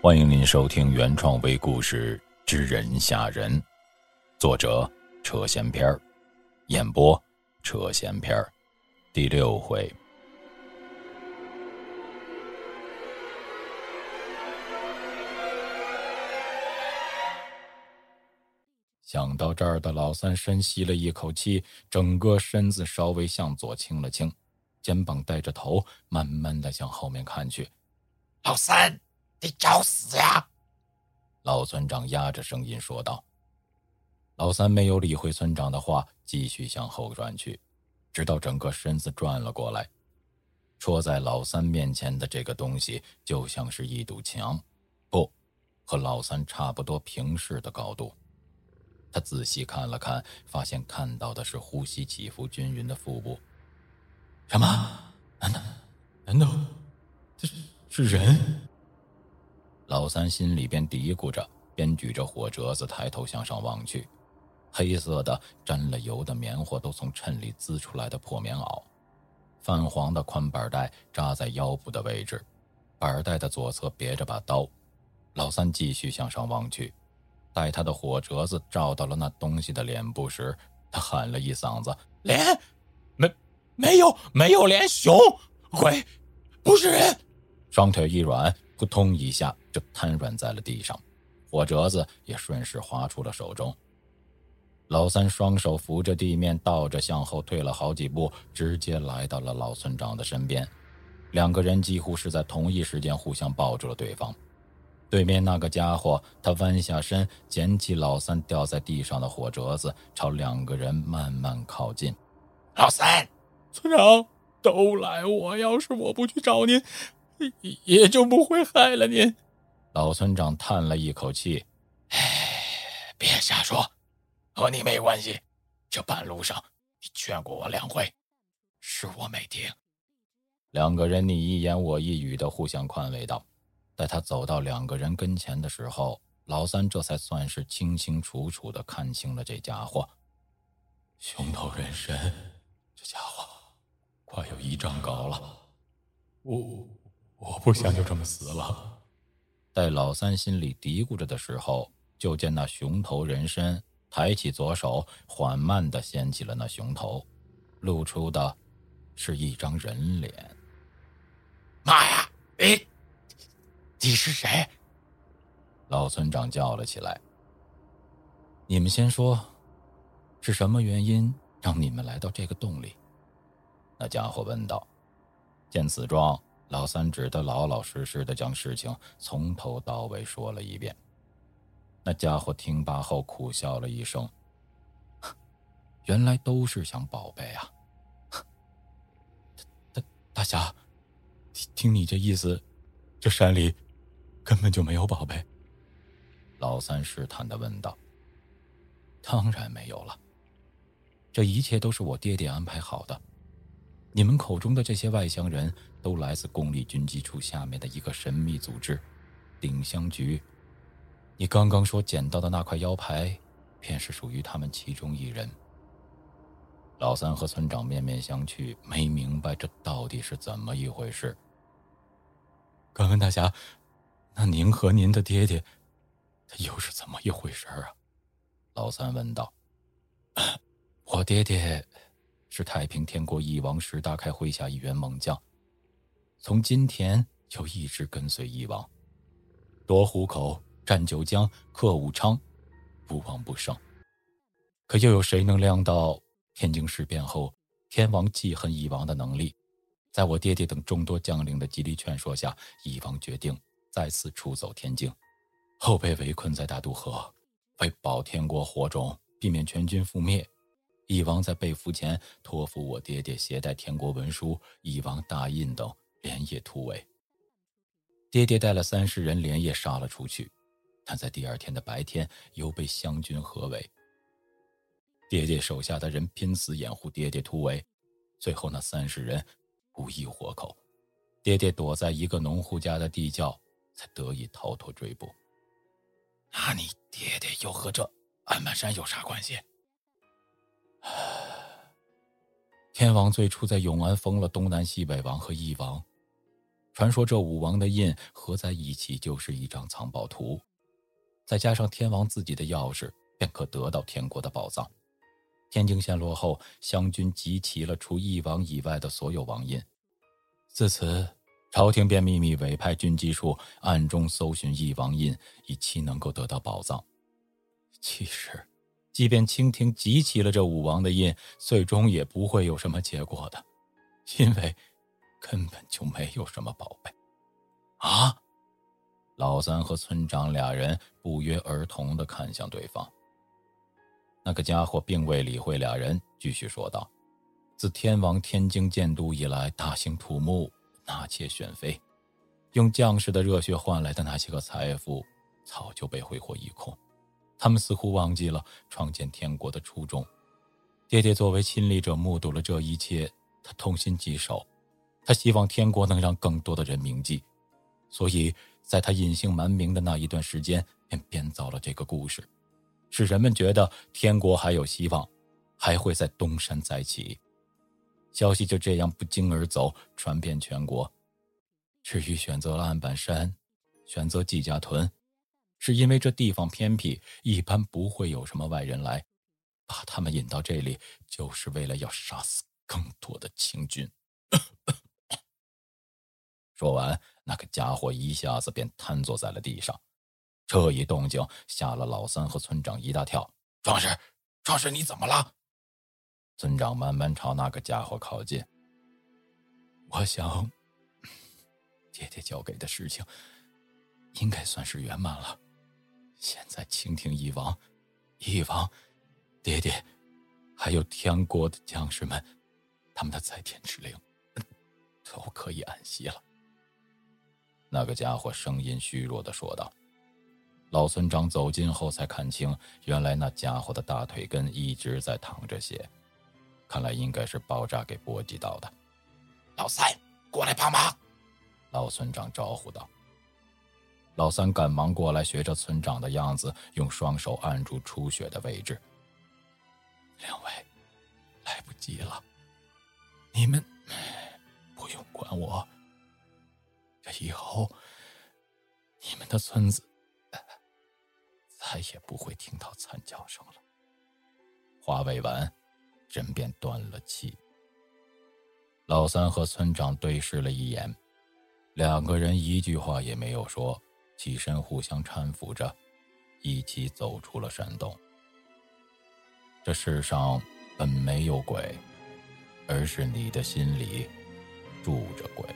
欢迎您收听原创微故事《知人吓人》，作者扯闲篇，演播扯闲篇，第六回。想到这儿的老三深吸了一口气，整个身子稍微向左倾了倾，肩膀带着头，慢慢的向后面看去。老三。得找死呀！老村长压着声音说道。老三没有理会村长的话，继续向后转去，直到整个身子转了过来。戳在老三面前的这个东西，就像是一堵墙，不，和老三差不多平视的高度。他仔细看了看，发现看到的是呼吸起伏均匀的腹部。什么？难道？难道这是是人？老三心里边嘀咕着，边举着火折子抬头向上望去。黑色的沾了油的棉花都从衬里滋出来的破棉袄，泛黄的宽板带扎在腰部的位置，板带的左侧别着把刀。老三继续向上望去，待他的火折子照到了那东西的脸部时，他喊了一嗓子：“脸，没，没有，没有脸，熊，鬼，不是人。”双腿一软。扑通一下瘫软在了地上，火折子也顺势滑出了手中。老三双手扶着地面，倒着向后退了好几步，直接来到了老村长的身边。两个人几乎是在同一时间互相抱住了对方。对面那个家伙，他弯下身捡起老三掉在地上的火折子，朝两个人慢慢靠近。老三，村长，都赖我，要是我不去找您。也就不会害了您。老村长叹了一口气：“哎，别瞎说，和你没关系。这半路上你劝过我两回，是我没听。”两个人你一言我一语的互相宽慰道。待他走到两个人跟前的时候，老三这才算是清清楚楚的看清了这家伙——熊头人参。这家伙快有一丈高了。我。我不想就这么死了。在老三心里嘀咕着的时候，就见那熊头人身抬起左手，缓慢的掀起了那熊头，露出的是一张人脸。妈呀！哎你是谁？老村长叫了起来。你们先说，是什么原因让你们来到这个洞里？那家伙问道。见此状。老三只得老老实实的将事情从头到尾说了一遍。那家伙听罢后苦笑了一声：“原来都是想宝贝啊！”大大侠，听你这意思，这山里根本就没有宝贝。老三试探的问道：“当然没有了，这一切都是我爹爹安排好的。你们口中的这些外乡人。”都来自公立军机处下面的一个神秘组织——顶香局。你刚刚说捡到的那块腰牌，便是属于他们其中一人。老三和村长面面相觑，没明白这到底是怎么一回事。敢问大侠，那您和您的爹爹，他又是怎么一回事啊？老三问道。我爹爹是太平天国翼王石大开麾下一员猛将。从今天就一直跟随翼王，夺虎口、占九江、克武昌，不亡不胜。可又有谁能料到天津事变后，天王记恨翼王的能力？在我爹爹等众多将领的极力劝说下，翼王决定再次出走天津，后被围困在大渡河。为保天国火种，避免全军覆灭，翼王在被俘前托付我爹爹携带天国文书、翼王大印等。连夜突围，爹爹带了三十人连夜杀了出去，但在第二天的白天又被湘军合围。爹爹手下的人拼死掩护爹爹突围，最后那三十人无一活口。爹爹躲在一个农户家的地窖，才得以逃脱追捕。那你爹爹又和这安满山有啥关系？天王最初在永安封了东南西北王和翼王。传说这五王的印合在一起就是一张藏宝图，再加上天王自己的钥匙，便可得到天国的宝藏。天津陷落后，湘军集齐了除翼王以外的所有王印，自此，朝廷便秘密委派军机处暗中搜寻翼王印，以期能够得到宝藏。其实，即便清廷集齐了这五王的印，最终也不会有什么结果的，因为根本就没有什么宝贝。啊！老三和村长俩人不约而同的看向对方。那个家伙并未理会俩人，继续说道：“自天王天京建都以来，大兴土木，纳妾选妃，用将士的热血换来的那些个财富，早就被挥霍一空。”他们似乎忘记了创建天国的初衷。爹爹作为亲历者，目睹了这一切，他痛心疾首。他希望天国能让更多的人铭记，所以在他隐姓埋名的那一段时间，便编造了这个故事，使人们觉得天国还有希望，还会在东山再起。消息就这样不胫而走，传遍全国。至于选择了案板山，选择季家屯。是因为这地方偏僻，一般不会有什么外人来。把他们引到这里，就是为了要杀死更多的清军。说完，那个家伙一下子便瘫坐在了地上。这一动静吓了老三和村长一大跳。壮士，壮士，你怎么了？村长慢慢朝那个家伙靠近。我想，爹爹交给的事情，应该算是圆满了。现在清廷一王、一王、爹爹，还有天国的将士们，他们的在天之灵，都可以安息了。那个家伙声音虚弱的说道。老村长走近后才看清，原来那家伙的大腿根一直在淌着血，看来应该是爆炸给波及到的。老三，过来帮忙！老村长招呼道。老三赶忙过来，学着村长的样子，用双手按住出血的位置。两位，来不及了，你们不用管我。这以后，你们的村子再也不会听到惨叫声了。话未完，人便断了气。老三和村长对视了一眼，两个人一句话也没有说。起身，互相搀扶着，一起走出了山洞。这世上本没有鬼，而是你的心里住着鬼。